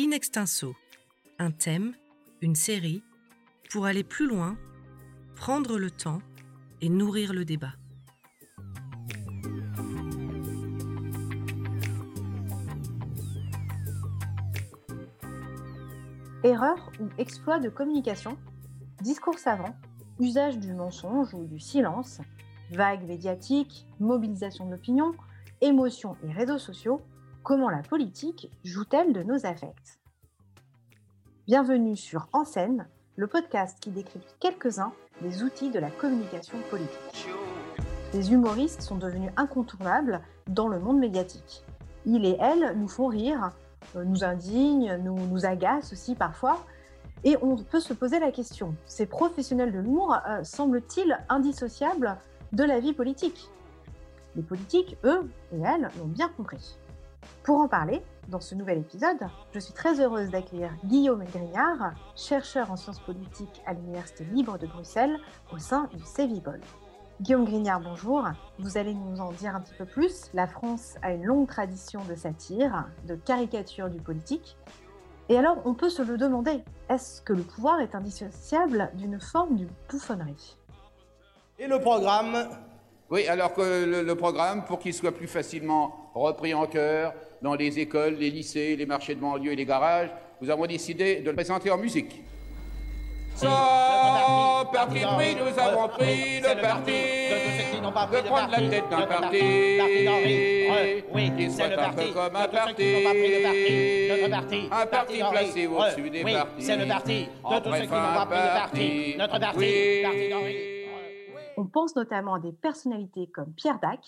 In extenso, un thème, une série, pour aller plus loin, prendre le temps et nourrir le débat. Erreur ou exploit de communication, discours savant, usage du mensonge ou du silence, vagues médiatiques, mobilisation de l'opinion, émotions et réseaux sociaux, comment la politique joue-t-elle de nos affects Bienvenue sur En scène, le podcast qui décrypte quelques-uns des outils de la communication politique. Les humoristes sont devenus incontournables dans le monde médiatique. Ils et elles nous font rire, euh, nous indignent, nous, nous agacent aussi parfois. Et on peut se poser la question, ces professionnels de l'humour euh, semblent-ils indissociables de la vie politique? Les politiques, eux et elles, l'ont bien compris. Pour en parler, dans ce nouvel épisode, je suis très heureuse d'accueillir Guillaume Grignard, chercheur en sciences politiques à l'Université libre de Bruxelles au sein du CEVIPOL. Guillaume Grignard, bonjour. Vous allez nous en dire un petit peu plus. La France a une longue tradition de satire, de caricature du politique. Et alors, on peut se le demander, est-ce que le pouvoir est indissociable d'une forme de bouffonnerie? Et le programme? Oui, alors que le, le programme, pour qu'il soit plus facilement repris en cœur dans les écoles, les lycées, les marchés de banlieue et les garages, nous avons décidé de le présenter en musique. Sans parti pris, nous avons pris le parti de prendre la tête d'un parti qui soit un peu comme un parti, un parti placé au-dessus des partis. c'est le parti de tous ceux qui n'ont pas pris de parti. Notre parti, parti d'Henri. On pense notamment à des personnalités comme Pierre Dac,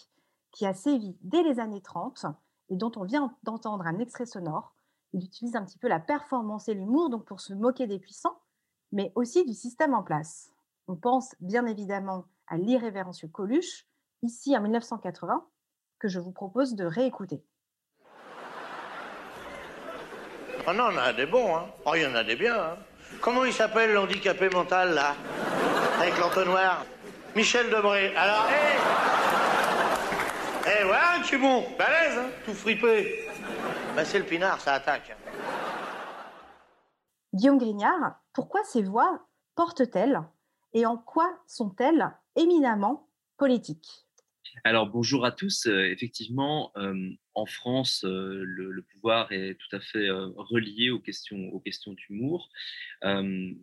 qui a sévi dès les années 30 et dont on vient d'entendre un extrait sonore. Il utilise un petit peu la performance et l'humour donc pour se moquer des puissants, mais aussi du système en place. On pense bien évidemment à l'irrévérencieux Coluche, ici en 1980, que je vous propose de réécouter. Oh non, on en a des bons, hein. Oh, il y en a des biens, hein. Comment il s'appelle l'handicapé mental, là? Avec l'entonnoir? Michel Debré. Alors, hé Eh, voilà un bon, balèze, hein, tout fripé. Bah, c'est le pinard, ça attaque. Guillaume Grignard, pourquoi ces voix portent-elles et en quoi sont-elles éminemment politiques? Alors bonjour à tous. Euh, effectivement, euh, en France, euh, le, le pouvoir est tout à fait euh, relié aux questions, aux questions d'humour. Euh,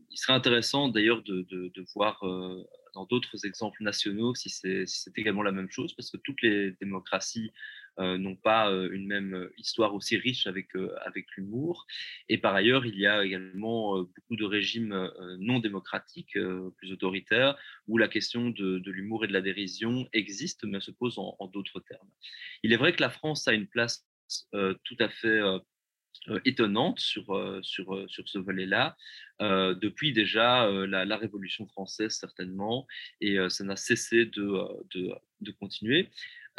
il serait intéressant d'ailleurs de, de- de voir euh, d'autres exemples nationaux si c'est également la même chose, parce que toutes les démocraties euh, n'ont pas euh, une même euh, histoire aussi riche avec, avec l'humour. Et par ailleurs, il y a également beaucoup de régimes non démocratiques, plus autoritaires, où la question de, de l'humour et de la dérision existe, mais se pose en, en d'autres termes. Il est vrai que la France a une place tout à fait étonnante sur, euh, sur, euh, sur ce volet-là, euh, depuis déjà euh, la, Révolution française certainement, et euh, ça n'a cessé de, euh, de, de continuer.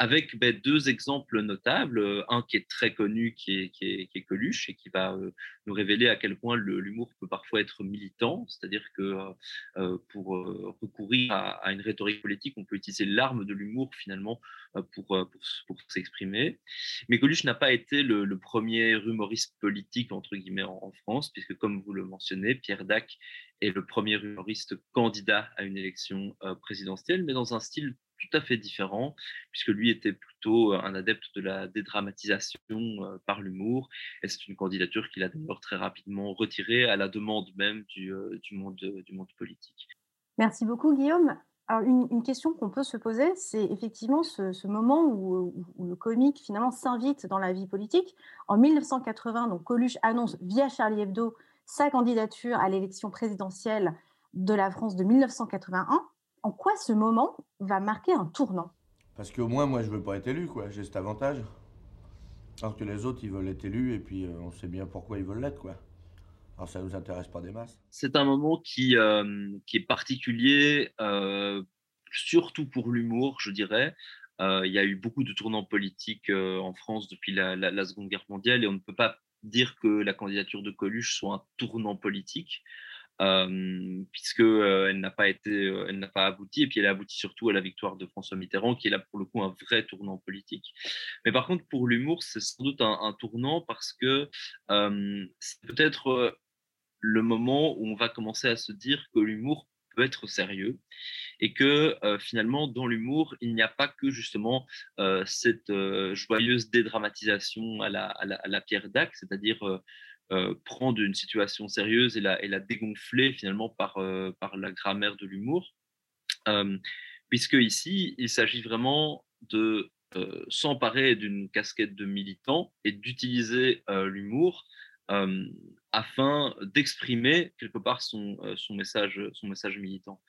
Avec ben, deux exemples notables, euh, un qui est très connu, qui est, qui est, qui est Coluche, et qui va euh, nous révéler à quel point l'humour peut parfois être militant, c'est-à-dire que euh, pour recourir à, une rhétorique politique, on peut utiliser l'arme de l'humour finalement pour, pour, s'exprimer. Mais Coluche n'a pas été le, premier humoriste politique, entre guillemets, en, France, puisque comme vous le mentionnez, Pierre Dac est le premier humoriste candidat à une élection présidentielle, mais dans un style tout à fait différent, puisque lui était plutôt un adepte de la dédramatisation par l'humour, et c'est une candidature qu'il a d'ailleurs très rapidement retirée à la demande même du, du, monde, du monde politique. Merci beaucoup, Guillaume. Alors, une, question qu'on peut se poser, c'est effectivement ce, moment où, où- où le comique finalement s'invite dans la vie politique. En 1980, donc Coluche annonce via Charlie Hebdo sa candidature à l'élection présidentielle de la France de 1981. En quoi ce moment va marquer un tournant? Parce qu'au moins, moi, je veux pas être élu, quoi. J'ai cet avantage. Alors que les autres, ils veulent être élus, et puis euh, on sait bien pourquoi ils veulent l'être, quoi. Alors ça nous intéresse pas des masses. C'est un moment qui, euh, qui est particulier, euh, surtout pour l'humour, je dirais. Euh, il y a eu beaucoup de tournants politiques euh, en France depuis la, la- la Seconde Guerre mondiale et on ne peut pas dire que la candidature de Coluche soit un tournant politique. Elle n'a pas été, elle n'a pas abouti, et puis elle a abouti surtout à la victoire de François Mitterrand, qui est là pour le coup un vrai tournant politique. Mais par contre, pour l'humour, c'est sans doute un, tournant parce que c'est peut-être le moment où on va commencer à se dire que l'humour peut être sérieux et que finalement dans l'humour il n'y a pas que justement cette joyeuse dédramatisation à la, à la, à la Pierre Dac, c'est-à-dire prendre une situation sérieuse et la, et la dégonfler finalement par, par la grammaire de l'humour, puisque ici il s'agit vraiment de s'emparer d'une casquette de militant et d'utiliser l'humour afin d'exprimer quelque part son, son, message, son message militant.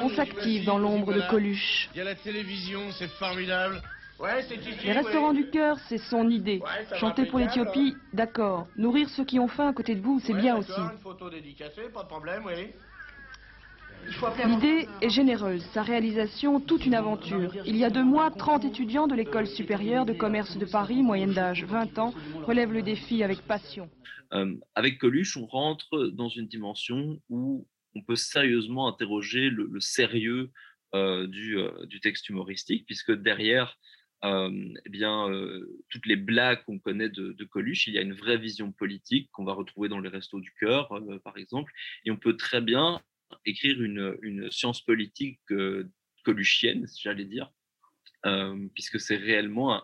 On s'active dans l'ombre de Coluche. Il y a la télévision, c'est formidable. Ouais, c'est ici. Les restaurants du cœur, c'est son idée. Ouais, Chanter pour l'Éthiopie, d'accord. Nourrir ceux qui ont faim à côté de vous, c'est bien aussi. Une photo dédicacée, pas de problème, oui. L'idée est généreuse, sa réalisation toute une aventure. Il y a deux mois, 30 étudiants de l'école supérieure de commerce de Paris, moyenne d'âge 20 ans, relèvent le défi avec passion. Euh, avec Coluche, on rentre dans une dimension où on peut sérieusement interroger le, le sérieux euh, du, euh, du, texte humoristique, puisque derrière eh bien, toutes les blagues qu'on connaît de, Coluche, il y a une vraie vision politique qu'on va retrouver dans les restos du cœur, par exemple, et on peut très bien écrire une, une science politique coluchienne, j'allais dire, euh, puisque c'est réellement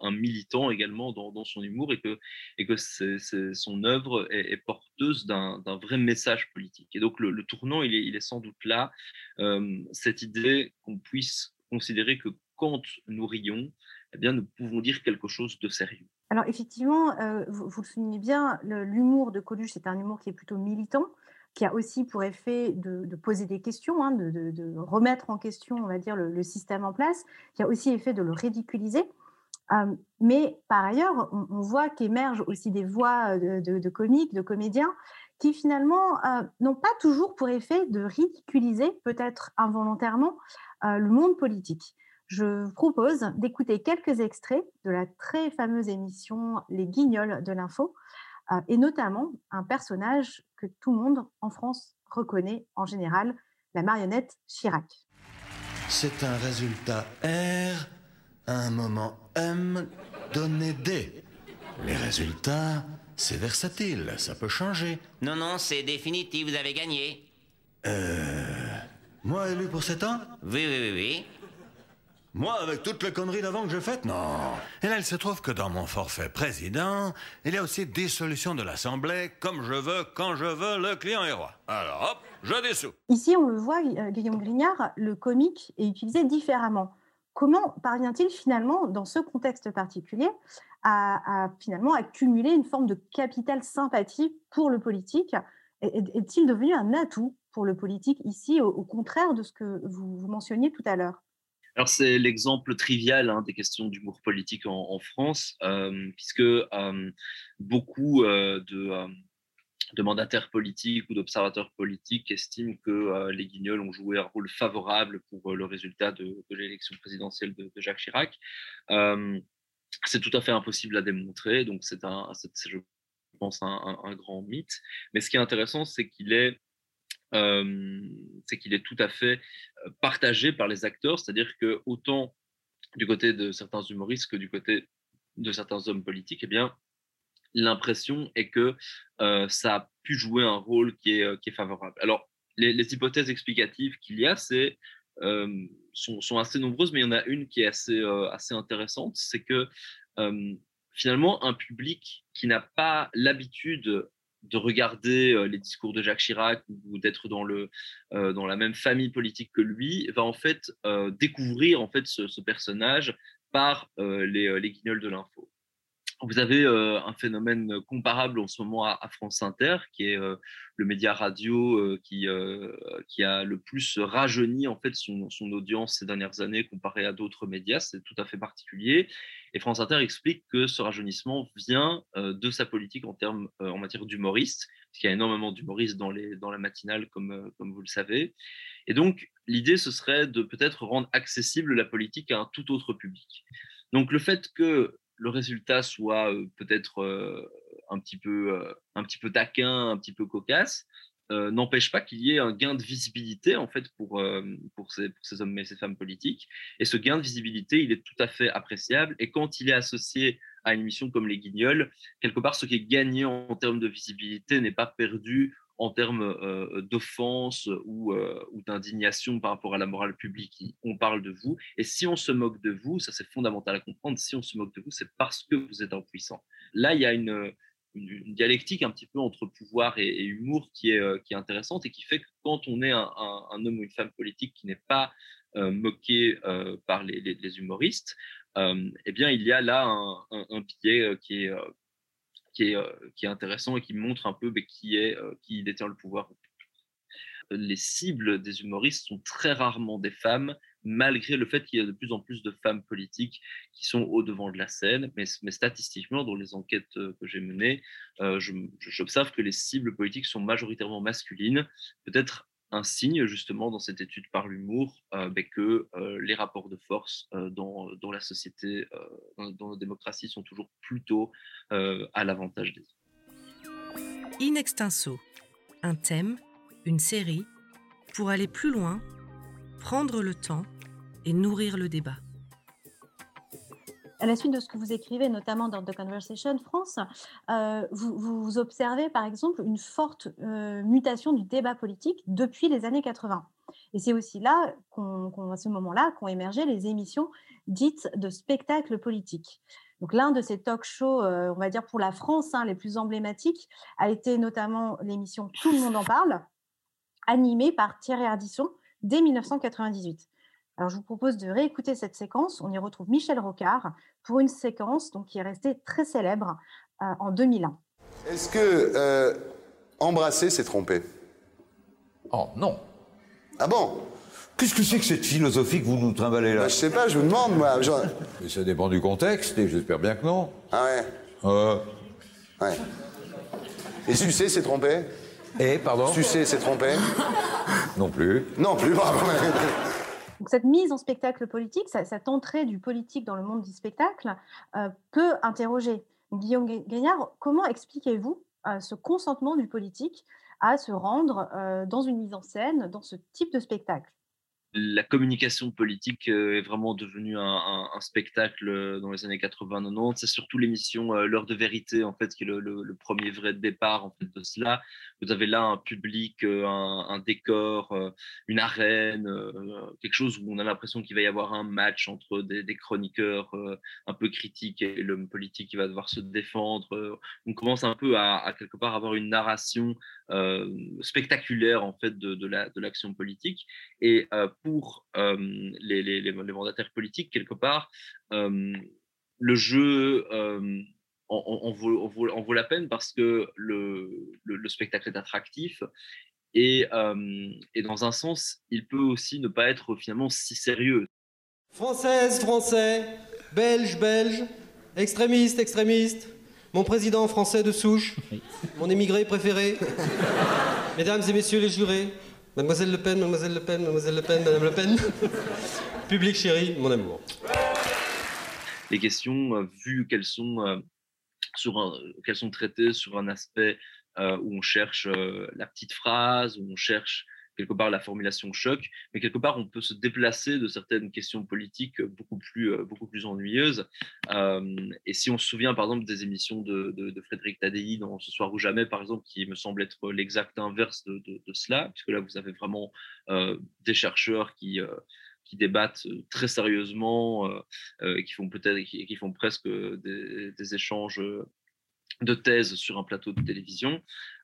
un, militant également dans, son humour et que, et que son œuvre est, porteuse d'un, vrai message politique. Et donc le, tournant, il est, il est, sans doute là, euh, cette idée qu'on puisse considérer que quand nous rions, eh bien, nous pouvons dire quelque chose de sérieux. Alors effectivement, euh, vous, le soulignez bien, l'humour de Coluche, c'est un humour qui est plutôt militant, qui a aussi pour effet de, poser des questions, hein, de, remettre en question, on va dire, le, système en place, qui a aussi effet de le ridiculiser. Euh, mais par ailleurs, on, voit qu'émergent aussi des voix de, comiques, de comédiens, qui finalement euh, n'ont pas toujours pour effet de ridiculiser, peut-être involontairement, euh, le monde politique. Je vous propose d'écouter quelques extraits de la très fameuse émission Les Guignols de l'info, euh, et notamment un personnage que tout le monde en France reconnaît en général, la marionnette Chirac. C'est un résultat R, un moment M, donné D. Les résultats, c'est versatile, ça peut changer. Non, non, c'est définitif, vous avez gagné. Euh. Moi élu pour 7 ans? Oui, oui, oui, oui. Moi, avec toutes les conneries d'avant que j'ai faites, non. Et là, il se trouve que dans mon forfait président, il y a aussi dissolution de l'Assemblée, comme je veux, quand je veux, le client est roi. Alors, hop, je dissous. Ici, on le voit, Guillaume Grignard, le comique est utilisé différemment. Comment parvient-il finalement, dans ce contexte particulier, à, à finalement accumuler une forme de capital sympathie pour le politique? Est-il devenu un atout pour le politique ici, au, contraire de ce que vous mentionniez tout à l'heure? Alors c'est l'exemple trivial hein, des questions d'humour politique en, France, euh, puisque euh, beaucoup euh, de, mandataires politiques ou d'observateurs politiques estiment que les Guignols ont joué un rôle favorable pour le résultat de, l'élection présidentielle de, Jacques Chirac. c'est tout à fait impossible à démontrer, donc c'est un, je pense un, grand mythe. Mais ce qui est intéressant, c'est qu'il est c'est qu'il est tout à fait partagé par les acteurs, c'est-à-dire que autant du côté de certains humoristes que du côté de certains hommes politiques, eh bien, l'impression est que euh, ça a pu jouer un rôle qui est, favorable. Alors, les, hypothèses explicatives qu'il y a, c'est euh, sont, assez nombreuses, mais il y en a une qui est euh, assez intéressante, c'est que finalement, un public qui n'a pas l'habitude de regarder euh, les discours de Jacques Chirac ou d'être euh, dans la même famille politique que lui, va en fait euh, découvrir en fait ce, personnage par les guignols de l'info. Vous avez euh, un phénomène comparable en ce moment à, France Inter, qui est euh, le média radio qui, qui a le plus rajeuni en fait son, son audience ces dernières années comparé à d'autres médias. C'est tout à fait particulier. Et France Inter explique que ce rajeunissement vient euh, de sa politique en, termes, euh, en matière d'humoriste, parce qu'il y a énormément d'humoristes dans, dans la matinale, comme, euh, comme vous le savez. Et donc, l'idée, ce serait de peut-être rendre accessible la politique à un tout autre public. Donc, le fait que le résultat soit peut-être un, petit peu, un petit peu taquin, un petit peu cocasse, n'empêche pas qu'il y ait un gain de visibilité en fait pour, pour, ces, hommes et ces femmes politiques. Et ce gain de visibilité, il est tout à fait appréciable. Et quand il est associé à une émission comme Les Guignols, quelque part, ce qui est gagné en termes de visibilité n'est pas perdu en termes euh, d'offense ou, euh, ou d'indignation par rapport à la morale publique. On parle de vous. Et si on se moque de vous, ça c'est fondamental à comprendre, si on se moque de vous, c'est parce que vous êtes impuissant. Là, il y a une, dialectique un petit peu entre pouvoir et, humour qui est, euh, intéressante et qui fait que quand on est un, homme ou une femme politique qui n'est pas moqué par les, les, humoristes, eh bien, il y a là un, un biais qui est, qui est, euh, qui est intéressant et qui montre un peu bah, qui, euh, détient le pouvoir. Les cibles des humoristes sont très rarement des femmes, malgré le fait qu'il y a de plus en plus de femmes politiques qui sont au devant de la scène. Mais, statistiquement, dans les enquêtes euh, que j'ai menées, j'observe que les cibles politiques sont majoritairement masculines, peut-être un signe justement dans cette étude par l'humour euh, ben, que euh, les rapports de force euh, dans, la société, dans, dans, nos démocraties sont toujours plutôt à l'avantage des hommes. In extenso, un thème, une série, pour aller plus loin, prendre le temps et nourrir le débat à la suite de ce que vous écrivez, notamment dans The Conversation France, euh, vous, observez par exemple une forte euh, mutation du débat politique depuis les années 80. Et c'est aussi là, à ce moment-là, qu'ont émergé les émissions dites de spectacle politique. Donc l'un de ces talk shows, euh, on va dire pour la France, hein, les plus emblématiques, a été notamment l'émission Tout le monde en parle, animée par Thierry Ardisson dès 1998. Alors, je vous propose de réécouter cette séquence. On y retrouve Michel Rocard pour une séquence donc, qui est restée très célèbre euh, en 2001. Est-ce que euh, embrasser, c'est tromper? Oh non. Ah bon? Qu'est-ce que c'est que cette philosophie que vous nous trimballez là? Bah, Je sais pas, je vous demande, moi. Mais ça dépend du contexte, et j'espère bien que non. Ah ouais? Euh... Ouais. Et sucer, c'est tromper? Et, pardon? Sucer, c'est tromper? Non plus. Non plus, pardon. Donc cette mise en spectacle politique, cette entrée du politique dans le monde du spectacle euh, peut interroger. Guillaume Gagnard, comment expliquez-vous euh, ce consentement du politique à se rendre euh, dans une mise en scène, dans ce type de spectacle? La communication politique euh, est vraiment devenue un, spectacle euh, dans les années 80-90. C'est surtout l'émission euh, L'heure de vérité, en fait, qui est le, premier vrai départ en fait, de cela. Vous avez là un public, un, décor, une arène, quelque chose où on a l'impression qu'il va y avoir un match entre des, chroniqueurs un peu critiques et l'homme politique qui va devoir se défendre. On commence un peu à, quelque part avoir une narration spectaculaire en fait de, de l'action politique. Et pour les, les, les, mandataires politiques, quelque part, le jeu en, vaut, vaut, la peine parce que le, le, spectacle est attractif et, et, dans un sens, il peut aussi ne pas être finalement si sérieux. Française, Français, Belge, Belge, extrémiste, extrémiste, mon président français de souche, mon émigré préféré, mesdames et messieurs les jurés, Mademoiselle Le Pen, Mademoiselle Le Pen, Mademoiselle Le Pen, Madame Le Pen. Public chéri, mon amour. Les questions, euh, vues qu'elles sont, euh, sur qu'elles sont traitées sur un aspect euh, où on cherche la petite phrase, où on cherche quelque part la formulation choc, mais quelque part on peut se déplacer de certaines questions politiques beaucoup plus, euh, beaucoup plus ennuyeuses. Euh, et si on se souvient par exemple des émissions de, de, Frédéric Tadei dans Ce soir ou jamais, par exemple, qui me semble être l'exact inverse de, de, cela, puisque là vous avez vraiment euh, des chercheurs qui qui débattent très sérieusement et qui font peut-être qui, font presque des, des, échanges de thèses sur un plateau de télévision.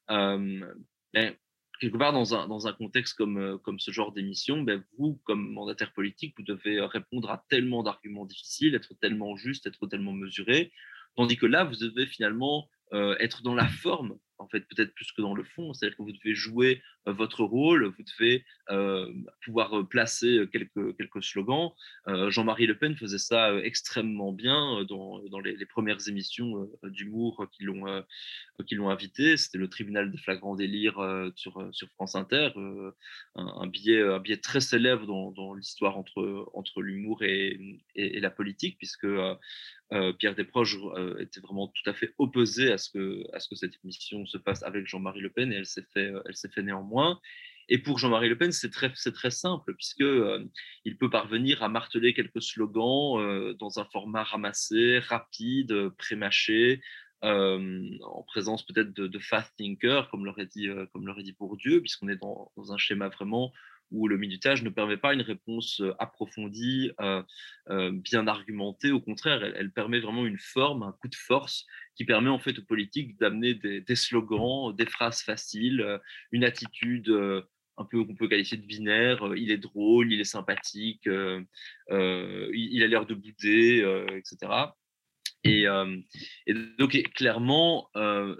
mais quelque part dans un, dans un contexte comme, euh, comme ce genre d'émission, ben vous, comme mandataire politique, vous devez euh, répondre à tellement d'arguments difficiles, être tellement juste, être tellement mesuré, tandis que là, vous devez finalement euh, être dans la forme en fait, peut-être plus que dans le fond. C'est-à-dire que vous devez jouer euh, votre rôle, vous devez euh, pouvoir placer quelques, quelques slogans. Jean-Marie Le Pen faisait ça extrêmement bien dans, dans les, premières émissions d'humour qui l'ont qui l'ont invité. C'était le tribunal des flagrants délires sur, sur France Inter, un, billet, un billet très célèbre dans, dans l'histoire entre, entre l'humour et, et, la politique, puisque Pierre Desproges était vraiment tout à fait opposé à à ce que cette émission se passe avec Jean-Marie Le Pen et elle s'est fait, elle s'est fait néanmoins. Et pour Jean-Marie Le Pen, c'est très, simple, puisqu'il il peut parvenir à marteler quelques slogans dans un format ramassé, rapide, prémâché, en présence peut-être de, fast thinkers, comme l'aurait dit, comme l'aurait dit Bourdieu, puisqu'on est dans, un schéma vraiment où le minutage ne permet pas une réponse approfondie, bien argumentée. Au contraire, elle, permet vraiment une forme, un coup de force qui permet en fait aux politiques d'amener des, slogans, des phrases faciles, une attitude un peu qu'on peut qualifier de binaire. Il est drôle, il est sympathique, il, a l'air de bouder, etc. Et, et, donc clairement,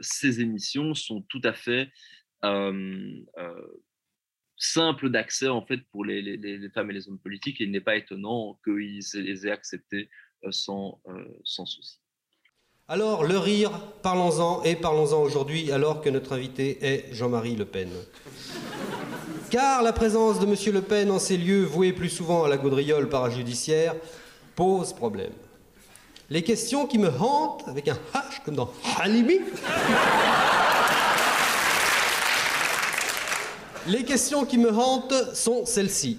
ces émissions sont tout à fait simple d'accès en fait pour les, femmes et les hommes politiques et il n'est pas étonnant qu'ils les aient acceptés euh, sans, euh, sans souci. Alors, le rire, parlons-en et parlons-en aujourd'hui alors que notre invité est Jean-Marie Le Pen. Car la présence de M. Le Pen en ces lieux voués plus souvent à la gaudriole parajudiciaire pose problème. Les questions qui me hantent, avec un H comme dans Halimi, Les questions qui me hantent sont celles-ci.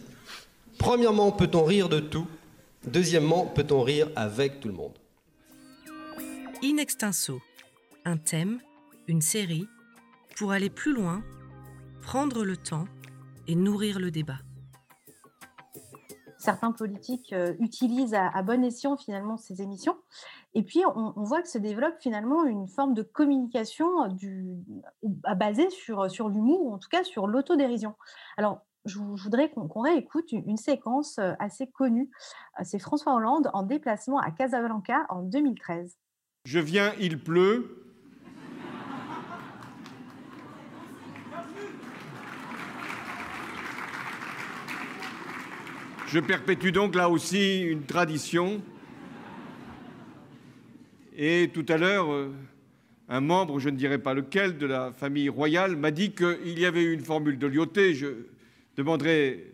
Premièrement, peut-on rire de tout? Deuxièmement, peut-on rire avec tout le monde? In extenso, un thème, une série, pour aller plus loin, prendre le temps et nourrir le débat. Certains politiques euh, utilisent à, bon escient finalement ces émissions et puis, on, voit que se développe finalement une forme de communication du, basée sur, sur l'humour, ou en tout cas sur l'autodérision. Alors, je, voudrais qu'on réécoute une, séquence euh, assez connue. Euh, c'est François Hollande en déplacement à Casablanca en 2013. Je viens, il pleut. Je perpétue donc là aussi une tradition et tout à l'heure, euh, un membre, je ne dirais pas lequel, de la famille royale m'a dit qu'il y avait eu une formule de Lyoté, je demanderai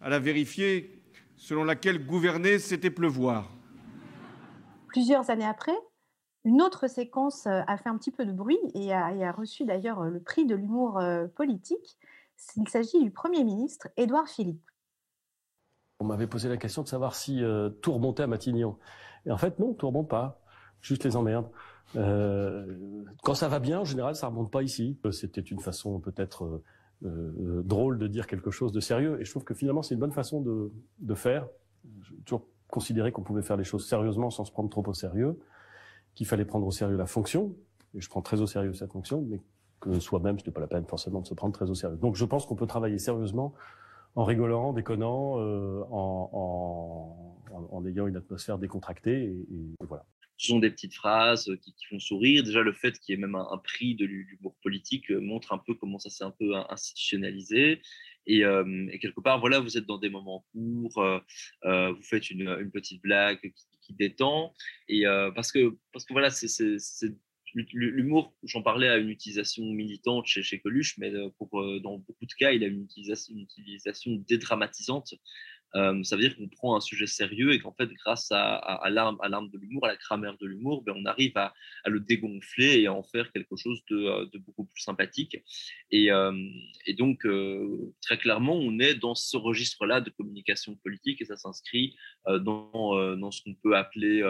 à la vérifier, selon laquelle gouverner, c'était pleuvoir. Plusieurs années après, une autre séquence euh, a fait un petit peu de bruit et a, reçu d'ailleurs le prix de l'humour euh, politique. Il s'agit du Premier ministre Édouard Philippe. On m'avait posé la question de savoir si tout remontait à Matignon. Et en fait, non, tout remonte pas juste les emmerdes. Euh, quand ça va bien, en général, ça remonte pas ici. C'était une façon peut-être euh, euh, drôle de dire quelque chose de sérieux, et je trouve que finalement c'est une bonne façon de, de faire. J'ai toujours considéré qu'on pouvait faire les choses sérieusement sans se prendre trop au sérieux, qu'il fallait prendre au sérieux la fonction, et je prends très au sérieux cette fonction, mais que soi-même, n'est pas la peine forcément de se prendre très au sérieux. Donc je pense qu'on peut travailler sérieusement en rigolant, en déconnant, euh, en, en, en, ayant une atmosphère décontractée, et, et voilà ce sont des petites phrases qui, font sourire. Déjà, le fait qu'il y ait même un, prix de l'humour politique euh, montre un peu comment ça s'est un peu institutionnalisé. Et, euh, quelque part, voilà, vous êtes dans des moments courts, euh, vous faites une, petite blague qui, détend. Et parce que, parce que voilà, c'est l'humour, j'en parlais à une utilisation militante chez, chez Coluche, mais pour, dans beaucoup de cas, il a une utilisation dédramatisante euh, ça veut dire qu'on prend un sujet sérieux et qu'en fait, grâce à, à, l'arme, de l'humour, à la grammaire de l'humour, ben, on arrive à, le dégonfler et à en faire quelque chose de, euh, beaucoup plus sympathique. Et, euh, donc, très clairement, on est dans ce registre-là de communication politique et ça s'inscrit dans, ce qu'on peut appeler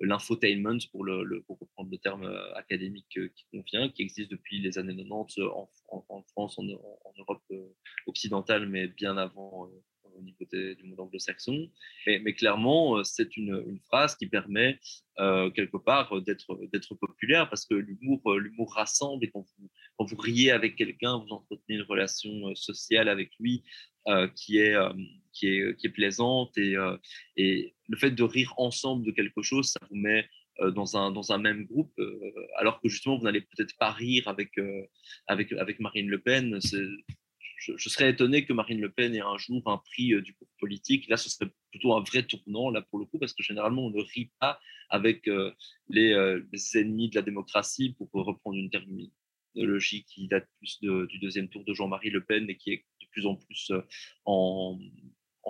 l'infotainment, pour, le, reprendre le terme académique qui convient, qui existe depuis les années 90 en, France, en Europe occidentale, mais bien avant au niveau du monde anglo-saxon. Mais, clairement, euh, c'est une, phrase qui permet euh, quelque part d'être, d'être populaire parce que l'humour, euh, rassemble et quand vous, quand vous riez avec quelqu'un, vous entretenez une relation sociale avec lui qui, est, qui, est, qui est plaisante et, et le fait de rire ensemble de quelque chose, ça vous met dans un, dans un même groupe, alors que justement, vous n'allez peut-être pas rire avec, avec Marine Le Pen. Je, serais étonné que Marine Le Pen ait un jour un prix euh, du groupe politique. Là, ce serait plutôt un vrai tournant, là, pour le coup, parce que généralement, on ne rit pas avec euh, euh, les, ennemis de la démocratie, pour reprendre une terminologie qui date plus du deuxième tour de Jean-Marie Le Pen et qui est de plus en plus en,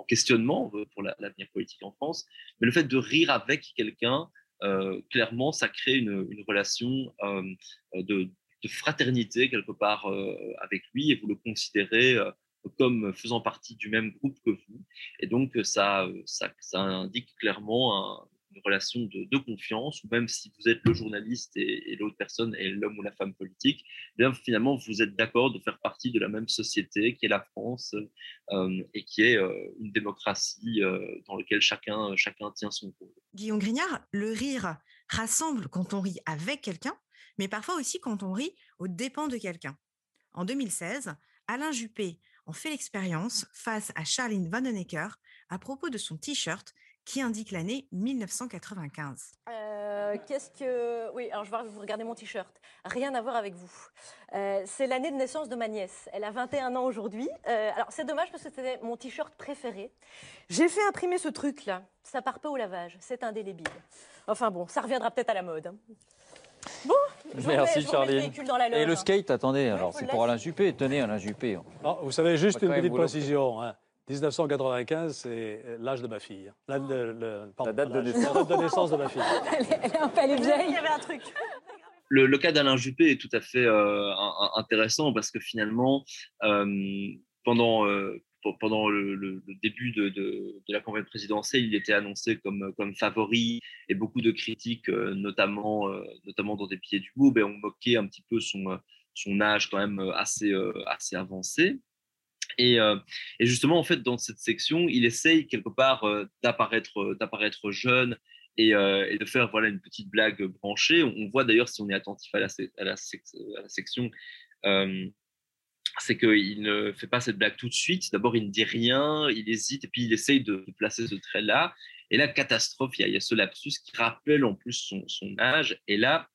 questionnement pour l'avenir politique en France. Mais le fait de rire avec quelqu'un, clairement, ça crée une, relation de de fraternité quelque part avec lui et vous le considérez comme faisant partie du même groupe que vous. Et donc, ça, ça, ça indique clairement un, une relation de, confiance, ou même si vous êtes le journaliste et, l'autre personne est l'homme ou la femme politique, eh bien finalement vous êtes d'accord de faire partie de la même société qui est la France euh, et qui est euh, une démocratie euh, dans laquelle chacun, chacun tient son rôle. Guillaume Grignard, le rire rassemble quand on rit avec quelqu'un, mais parfois aussi quand on rit aux dépens de quelqu'un. En 2016, Alain Juppé en fait l'expérience face à Charline Vanhoenacker à propos de son t-shirt qui indique l'année 1995. Euh, qu'est-ce que... Oui, alors je vais vous regarder mon t-shirt. Rien à voir avec vous. Euh, c'est l'année de naissance de ma nièce. Elle a 21 ans aujourd'hui. Euh, alors c'est dommage parce que c'était mon t-shirt préféré. J'ai fait imprimer ce truc-là. Ça part pas au lavage. C'est indélébile. Enfin bon, ça reviendra peut-être à la mode. hein. Bon, je Merci vous remets- je remets le Charline. véhicule dans la loge. Et le skate, attendez, alors c'est pour Alain Juppé. Tenez, Alain Juppé. Non, vous savez, juste une petite précision. hein. 1995, c'est l'âge de ma fille. La, le- le- pardon, date de naissance. la date de naissance de ma fille. Elle est vieille. Il y avait un truc. le, le cas d'Alain Juppé est tout à fait euh, un- un- intéressant parce que finalement, euh, pendant, euh, pe- pendant le, début de, la campagne présidentielle, il était annoncé comme, comme favori et beaucoup de critiques, euh, notamment, euh, notamment dans des billets du groupe, ont moqué un petit peu son, euh, âge quand même assez, euh, assez avancé. Et, euh, justement, en fait, dans cette section, il essaye quelque part euh, d'apparaître, euh, jeune et, euh, de faire voilà une petite blague branchée. On, voit d'ailleurs, si on est attentif à la, section, euh, c'est qu'il ne fait pas cette blague tout de suite. D'abord, il ne dit rien, il hésite, et puis il essaye de, placer ce trait-là. Et là, catastrophe, il y, a, ce lapsus qui rappelle en plus son, âge. Et là,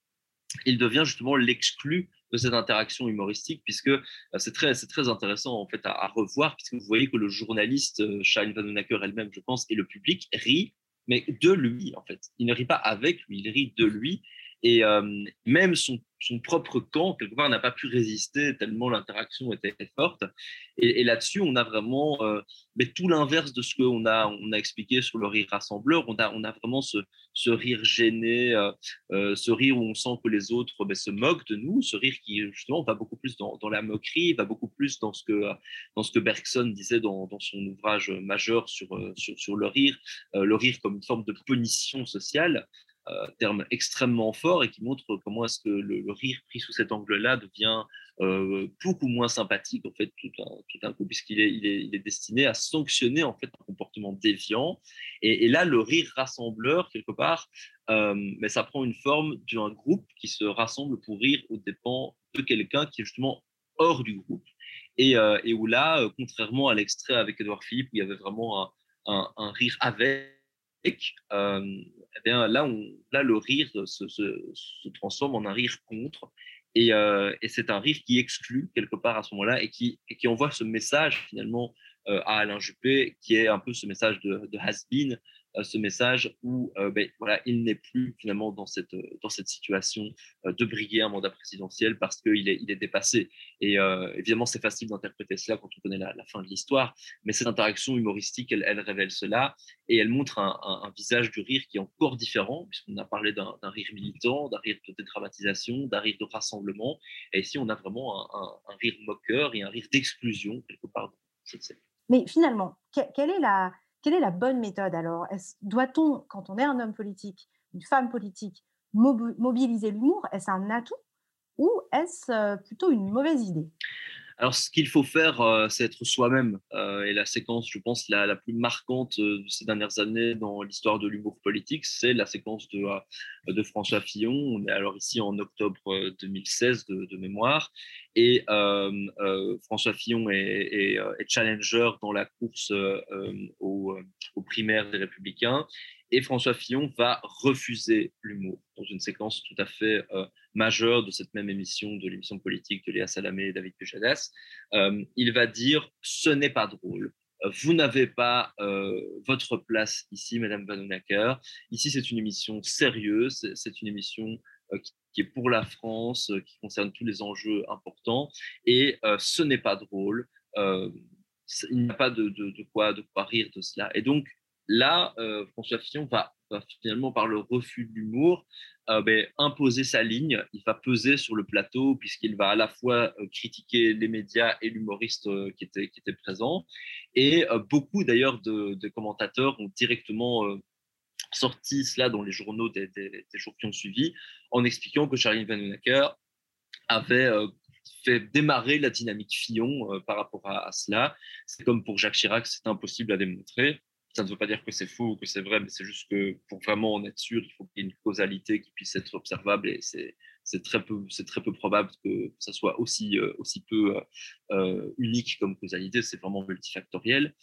il devient justement l'exclu de cette interaction humoristique, puisque euh, c'est très, c'est très intéressant en fait à, revoir, puisque vous voyez que le journaliste, euh, Sharon Van Hoenacker elle-même, je pense, et le public rit, mais de lui en fait. Il ne rit pas avec lui, il rit de lui. Et euh, même son, propre camp, quelque part, n'a pas pu résister tellement l'interaction était forte. Et, là-dessus, on a vraiment euh, tout l'inverse de ce qu'on a, on a expliqué sur le rire rassembleur. On a, vraiment ce, rire gêné, euh, ce rire où on sent que les autres ben, se moquent de nous, ce rire qui, justement, va beaucoup plus dans, la moquerie, va beaucoup plus dans ce que, Bergson disait dans, son ouvrage majeur sur, le rire, le rire comme une forme de punition sociale terme extrêmement fort et qui montre comment est-ce que le, rire pris sous cet angle-là devient euh, beaucoup moins sympathique en fait tout un, tout un coup puisqu'il est, il est, destiné à sanctionner en fait un comportement déviant. Et, là le rire rassembleur quelque part euh, mais ça prend une forme d'un groupe qui se rassemble pour rire aux dépens de quelqu'un qui est justement hors du groupe. Et, euh, et où là euh, contrairement à l'extrait avec Edouard Philippe où il y avait vraiment un, un, rire avec euh, eh bien, là, le rire se, transforme en un rire contre. Et, euh, et c'est un rire qui exclut quelque part à ce moment-là et qui, envoie ce message finalement euh, à Alain Juppé, qui est un peu ce message de, de has-been, ce message où euh, ben, voilà, il n'est plus finalement dans cette, dans cette situation euh, de briguer un mandat présidentiel parce qu'il est, il est dépassé. Et euh, évidemment, c'est facile d'interpréter cela quand on connaît la, fin de l'histoire, mais cette interaction humoristique, elle, révèle cela et elle montre un, visage du rire qui est encore différent, puisqu'on a parlé d'un rire militant, d'un rire de dédramatisation, d'un rire de rassemblement, et ici on a vraiment un, rire moqueur et un rire d'exclusion quelque part. Mais finalement, que, quelle est la, quelle est la bonne méthode alors? Doit-on, quand on est un homme politique, une femme politique, mob mobiliser l'humour? Est-ce un atout? Ou est-ce euh, plutôt une mauvaise idée? Alors, ce qu'il faut faire, euh, c'est être soi-même. Euh, et la séquence, je pense, la, la plus marquante euh, de ces dernières années dans l'histoire de l'humour politique, c'est la séquence de, de François Fillon. On est alors ici en octobre 2016 de, mémoire. Et François Fillon est, est, est, challenger dans la course aux, aux primaires des Républicains. Et François Fillon va refuser l'humour dans une séquence tout à fait euh, majeure de cette même émission, de l'émission politique de Léa Salamé et David Pujadas. Euh, il va dire ce n'est pas drôle. Vous n'avez pas euh, votre place ici, Madame Van Hoenacker. Ici, c'est une émission sérieuse, c'est une émission euh, qui, est pour la France, euh, qui concerne tous les enjeux importants, et euh, ce n'est pas drôle. il n'y a pas de, quoi, de quoi rire de cela. Et donc, là, François Fillon va, finalement, par le refus de l'humour, ben, imposer sa ligne. Il va peser sur le plateau puisqu'il va à la fois critiquer les médias et l'humoriste qui, était, présent. Et beaucoup d'ailleurs de, commentateurs ont directement sorti cela dans les journaux des, jours qui ont suivi, en expliquant que Charlie Van avait euh, fait démarrer la dynamique Fillon euh, par rapport à, cela. C'est comme pour Jacques Chirac, c'est impossible à démontrer. Ça ne veut pas dire que c'est faux ou que c'est vrai, mais c'est juste que pour vraiment en être sûr, il faut qu'il y ait une causalité qui puisse être observable et c'est très peu probable que ça soit aussi euh, peu unique comme causalité. C'est vraiment multifactoriel.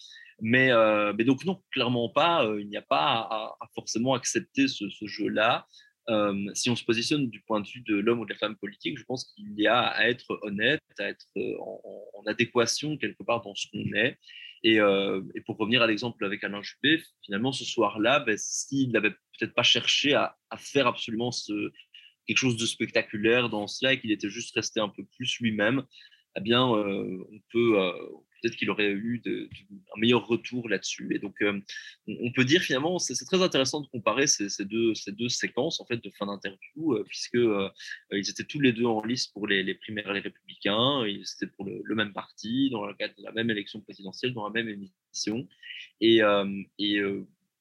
Mais, euh, donc non, clairement pas. Euh, il n'y a pas à, forcément accepter ce, jeu-là. Euh, si on se positionne du point de vue de l'homme ou de la femme politique, je pense qu'il y a à être honnête, à être en, adéquation quelque part dans ce qu'on est. Et, et, pour revenir à l'exemple avec Alain Juppé, finalement, ce soir-là, ben, s'il n'avait peut-être pas cherché à, faire absolument quelque chose de spectaculaire dans cela et qu'il était juste resté un peu plus lui-même, eh bien, on peut, peut-être qu'il aurait eu un meilleur retour là-dessus. Et donc, euh, on peut dire finalement, c'est très intéressant de comparer ces, deux, ces deux séquences en fait de fin d'interview, euh, puisque euh, ils étaient tous les deux en lice pour les, primaires les républicains, ils étaient pour le, même parti, dans le cadre de la même élection présidentielle, dans la même émission. Et,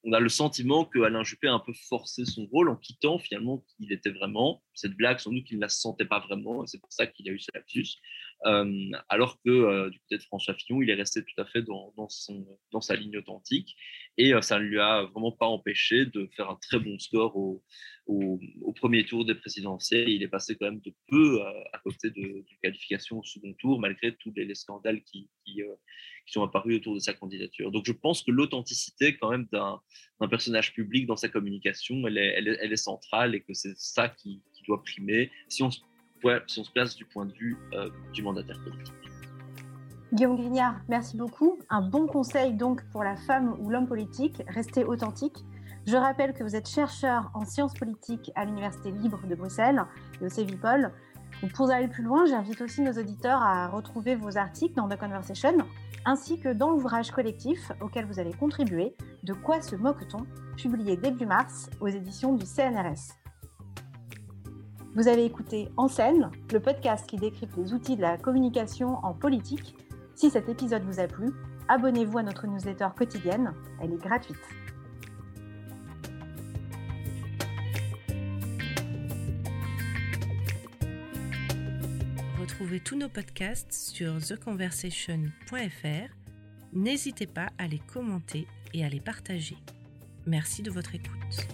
on a le sentiment que Alain Juppé a un peu forcé son rôle en quittant finalement qui il était vraiment. Cette blague, sans doute qu'il ne la sentait pas vraiment, et c'est pour ça qu'il a eu ce lapsus. Alors que du côté de François Fillon, il est resté tout à fait dans, sa ligne authentique, et ça ne lui a vraiment pas empêché de faire un très bon score au, premier tour des présidentielles. Il est passé quand même de peu à, côté de, de, qualification au second tour, malgré tous les, scandales qui, sont apparus autour de sa candidature. Donc je pense que l'authenticité quand même d'un personnage public dans sa communication, elle est, centrale et que c'est ça qui, qui, doit primer. Si on, si on se place du point de vue euh, du mandataire politique. Guillaume Grignard, merci beaucoup. Un bon conseil donc pour la femme ou l'homme politique, restez authentique. Je rappelle que vous êtes chercheur en sciences politiques à l'Université libre de Bruxelles et au CEVIPOL. Pour aller plus loin, j'invite aussi nos auditeurs à retrouver vos articles dans The Conversation, ainsi que dans l'ouvrage collectif auquel vous allez contribuer, De quoi se moque-t-on, publié début mars aux éditions du CNRS. Vous avez écouté En scène, le podcast qui décrypte les outils de la communication en politique. Si cet épisode vous a plu, abonnez-vous à notre newsletter quotidienne, elle est gratuite. Retrouvez tous nos podcasts sur theconversation.fr. N'hésitez pas à les commenter et à les partager. Merci de votre écoute.